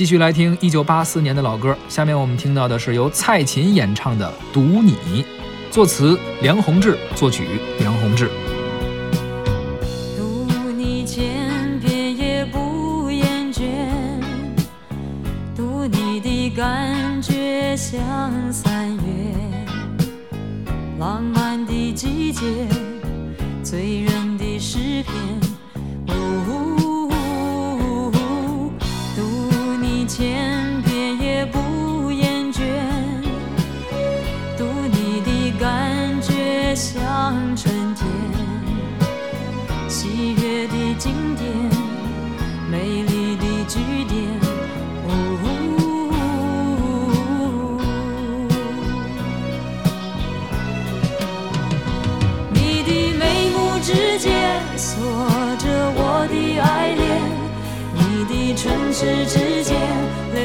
继续来听一九八四年的老歌，下面我们听到的是由蔡琴演唱的《读你》，作词梁鸿志，作曲梁鸿志。读你千遍也不厌倦，读你的感觉像三月，浪漫的季节，醉人的诗篇。时间锁着我的爱恋，你的唇齿之间。留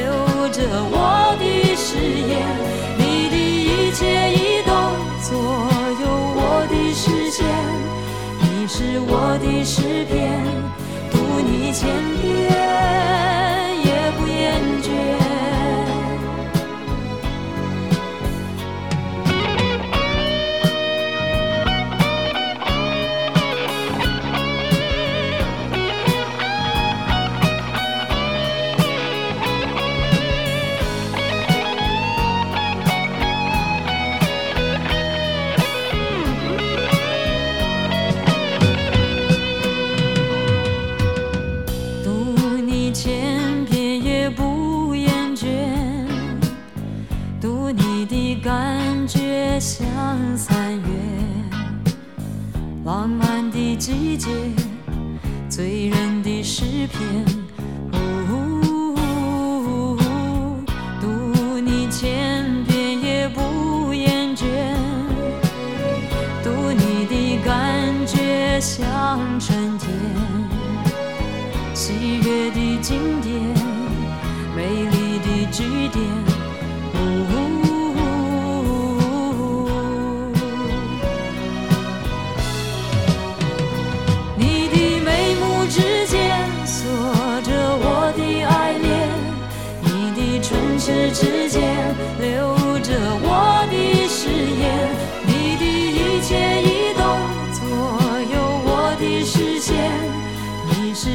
着我的誓言，你的一切移动左右我的视线，你是我的诗篇，读你千遍感觉像三月，浪漫的季节，醉人的诗篇。读你千遍也不厌倦，读你的感觉像春天。喜悦的经典，美丽的句点。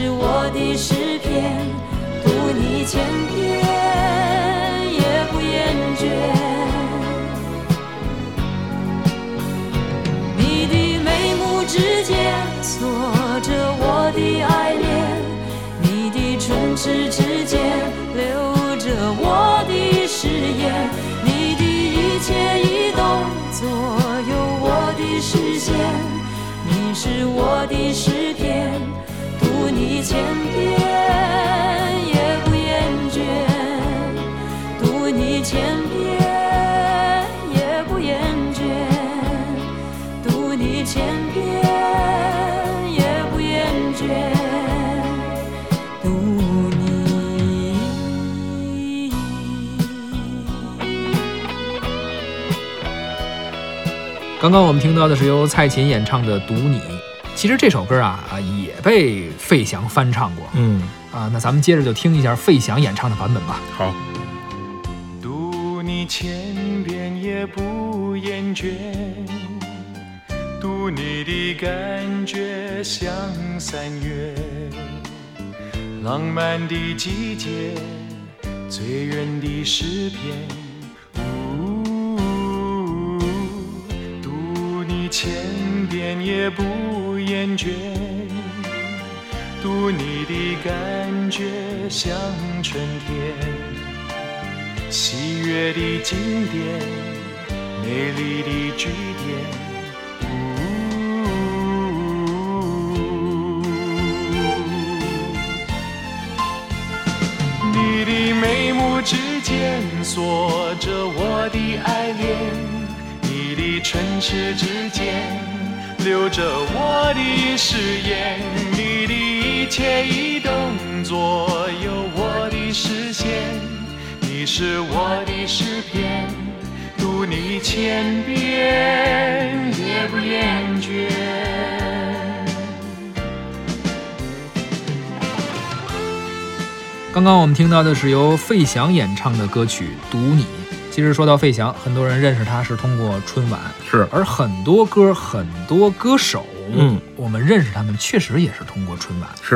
是我的诗篇，读你千遍也不厌倦。你的眉目之间锁着我的爱恋，你的唇齿之间留着我的誓言，你的一切一动左右我的视线，你是我的诗篇。千遍也不厌倦，读你千遍也不厌倦，读你千遍也不厌倦，读你。刚刚我们听到的是由蔡琴演唱的《读你》。其实这首歌啊啊也被费翔翻唱过，嗯啊，那咱们接着就听一下费翔演唱的版本吧。好。读你千遍也不厌倦，读你的感觉像三月，浪漫的季节，醉人的诗篇。读你千遍也不。感觉，读你的感觉像春天，喜悦的经典，美丽的句点。你的眉目之间锁着我的爱恋，你的唇齿之间。留着我的誓言，你的一切一动左右我的视线，你是我的诗篇，读你千遍也不厌倦。刚刚我们听到的是由费翔演唱的歌曲《读你》。其实说到费翔，很多人认识他是通过春晚，是。而很多歌、很多歌手，嗯，我们认识他们确实也是通过春晚。是